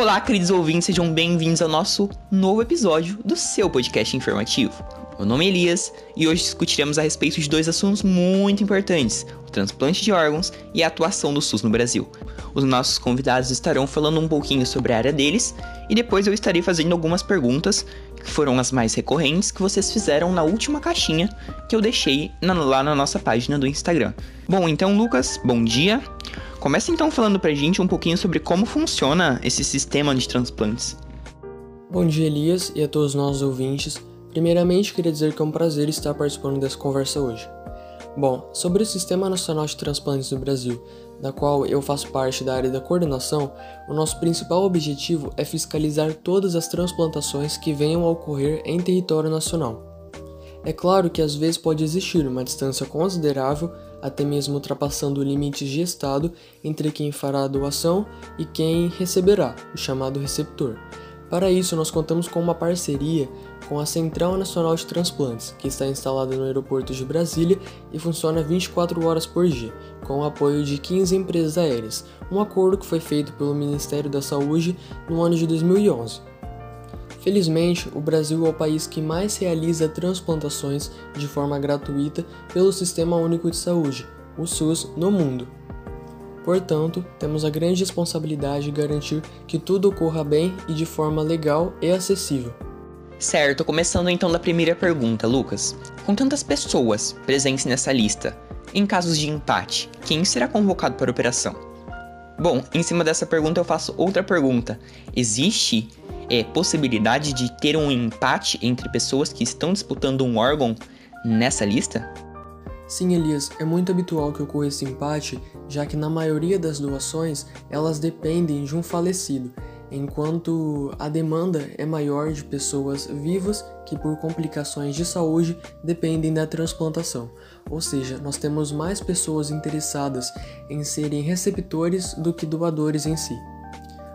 Olá, queridos ouvintes, sejam bem-vindos ao nosso novo episódio do seu podcast informativo. Meu nome é Elias e hoje discutiremos a respeito de dois assuntos muito importantes: o transplante de órgãos e a atuação do SUS no Brasil. Os nossos convidados estarão falando um pouquinho sobre a área deles e depois eu estarei fazendo algumas perguntas que foram as mais recorrentes que vocês fizeram na última caixinha que eu deixei na, lá na nossa página do Instagram. Bom, então, Lucas, bom dia. Começa então falando pra gente um pouquinho sobre como funciona esse sistema de transplantes. Bom dia, Elias, e a todos nós ouvintes. Primeiramente, queria dizer que é um prazer estar participando dessa conversa hoje. Bom, sobre o Sistema Nacional de Transplantes do Brasil, da qual eu faço parte da área da coordenação, o nosso principal objetivo é fiscalizar todas as transplantações que venham a ocorrer em território nacional. É claro que às vezes pode existir uma distância considerável até mesmo ultrapassando limites de estado entre quem fará a doação e quem receberá, o chamado receptor. Para isso, nós contamos com uma parceria com a Central Nacional de Transplantes, que está instalada no aeroporto de Brasília e funciona 24 horas por dia, com o apoio de 15 empresas aéreas, um acordo que foi feito pelo Ministério da Saúde no ano de 2011. Felizmente, o Brasil é o país que mais realiza transplantações de forma gratuita pelo Sistema Único de Saúde, o SUS, no mundo. Portanto, temos a grande responsabilidade de garantir que tudo ocorra bem e de forma legal e acessível. Certo, começando então da primeira pergunta, Lucas. Com tantas pessoas presentes nessa lista, em casos de empate, quem será convocado para a operação? Bom, em cima dessa pergunta eu faço outra pergunta. Existe é, possibilidade de ter um empate entre pessoas que estão disputando um órgão nessa lista? Sim, Elias, é muito habitual que ocorra esse empate, já que na maioria das doações elas dependem de um falecido, enquanto a demanda é maior de pessoas vivas que, por complicações de saúde, dependem da transplantação. Ou seja, nós temos mais pessoas interessadas em serem receptores do que doadores em si.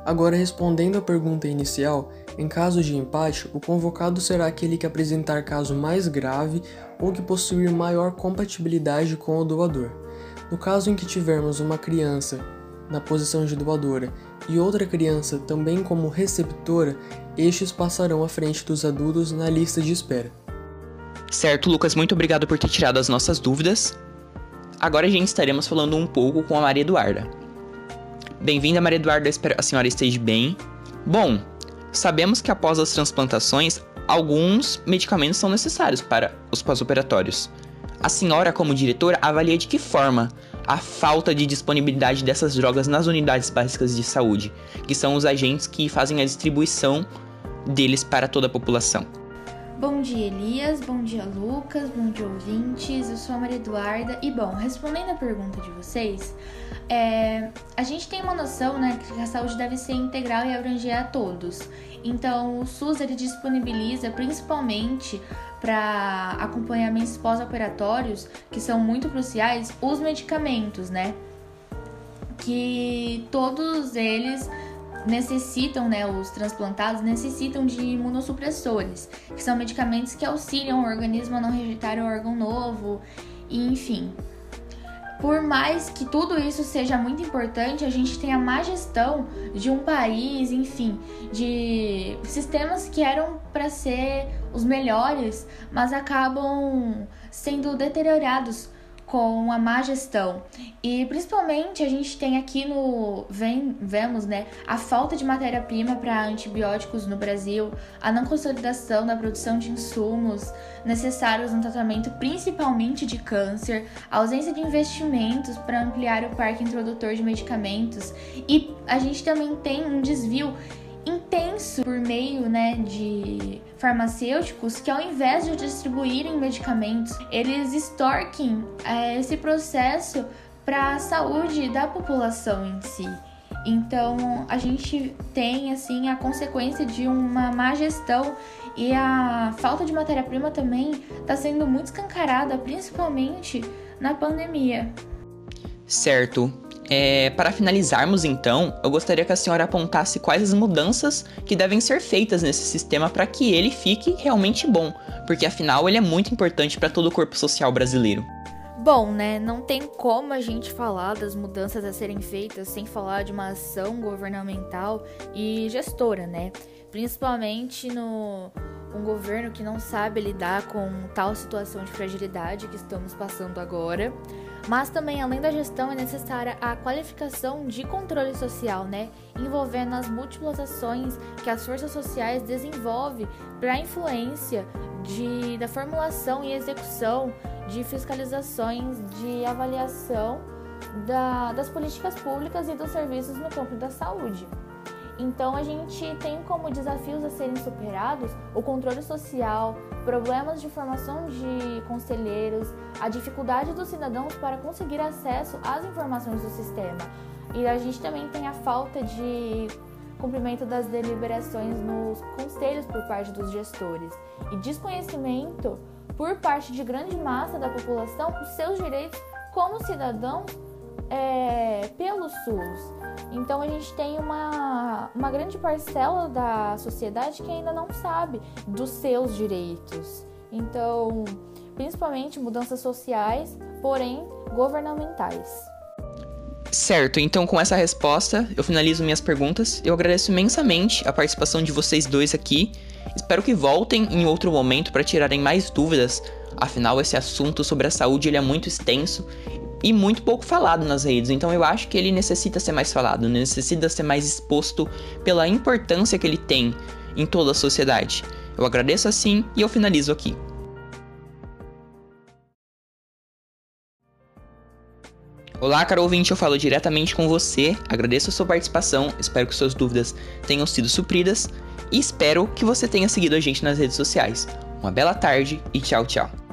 Agora, respondendo à pergunta inicial, em caso de empate, o convocado será aquele que apresentar caso mais grave ou que possuir maior compatibilidade com o doador. No caso em que tivermos uma criança na posição de doadora e outra criança também como receptora, estes passarão à frente dos adultos na lista de espera. Certo, Lucas, muito obrigado por ter tirado as nossas dúvidas. Agora a gente estaremos falando um pouco com a Maria Eduarda. Bem-vinda, Maria Eduarda, espero que a senhora esteja bem. Bom, sabemos que após as transplantações, alguns medicamentos são necessários para os pós-operatórios. A senhora, como diretora, avalia de que forma a falta de disponibilidade dessas drogas nas unidades básicas de saúde, que são os agentes que fazem a distribuição deles para toda a população. Bom dia, Elias. Bom dia, Lucas. Bom dia, ouvintes. Eu sou a Maria Eduarda. E, bom, respondendo a pergunta de vocês, é, a gente tem uma noção, né, que a saúde deve ser integral e abranger a todos. Então, o SUS ele disponibiliza principalmente para acompanhamentos pós-operatórios, que são muito cruciais, os medicamentos, né? Que todos eles necessitam, né, os transplantados necessitam de imunossupressores, que são medicamentos que auxiliam o organismo a não rejeitar o órgão novo, e enfim. Por mais que tudo isso seja muito importante, a gente tem a má gestão de um país, enfim, de sistemas que eram para ser os melhores, mas acabam sendo deteriorados com a má gestão. E principalmente a gente tem aqui no vem, vemos, né, a falta de matéria-prima para antibióticos no Brasil, a não consolidação da produção de insumos necessários no tratamento principalmente de câncer, a ausência de investimentos para ampliar o parque introdutor de medicamentos e a gente também tem um desvio intenso por meio né, de farmacêuticos que, ao invés de distribuírem medicamentos, eles extorquem é, esse processo para a saúde da população em si. Então, a gente tem assim a consequência de uma má gestão e a falta de matéria-prima também está sendo muito escancarada, principalmente na pandemia. Certo. É, para finalizarmos, então, eu gostaria que a senhora apontasse quais as mudanças que devem ser feitas nesse sistema para que ele fique realmente bom, porque afinal ele é muito importante para todo o corpo social brasileiro. Bom, né, não tem como a gente falar das mudanças a serem feitas sem falar de uma ação governamental e gestora, né? Principalmente no um governo que não sabe lidar com tal situação de fragilidade que estamos passando agora. Mas também, além da gestão, é necessária a qualificação de controle social, né? Envolvendo as múltiplas ações que as forças sociais desenvolvem para a influência de, da formulação e execução de fiscalizações de avaliação da, das políticas públicas e dos serviços no campo da saúde. Então a gente tem como desafios a serem superados o controle social, problemas de formação de conselheiros, a dificuldade dos cidadãos para conseguir acesso às informações do sistema. E a gente também tem a falta de cumprimento das deliberações nos conselhos por parte dos gestores e desconhecimento por parte de grande massa da população os seus direitos como cidadãos é, pelo SUS. Então a gente tem uma, uma grande parcela da sociedade que ainda não sabe dos seus direitos. Então, principalmente mudanças sociais, porém governamentais. Certo, então com essa resposta eu finalizo minhas perguntas. Eu agradeço imensamente a participação de vocês dois aqui. Espero que voltem em outro momento para tirarem mais dúvidas. Afinal, esse assunto sobre a saúde ele é muito extenso e muito pouco falado nas redes. Então eu acho que ele necessita ser mais falado, necessita ser mais exposto pela importância que ele tem em toda a sociedade. Eu agradeço assim e eu finalizo aqui. Olá, caro ouvinte, eu falo diretamente com você. Agradeço a sua participação, espero que suas dúvidas tenham sido supridas e espero que você tenha seguido a gente nas redes sociais. Uma bela tarde e tchau, tchau.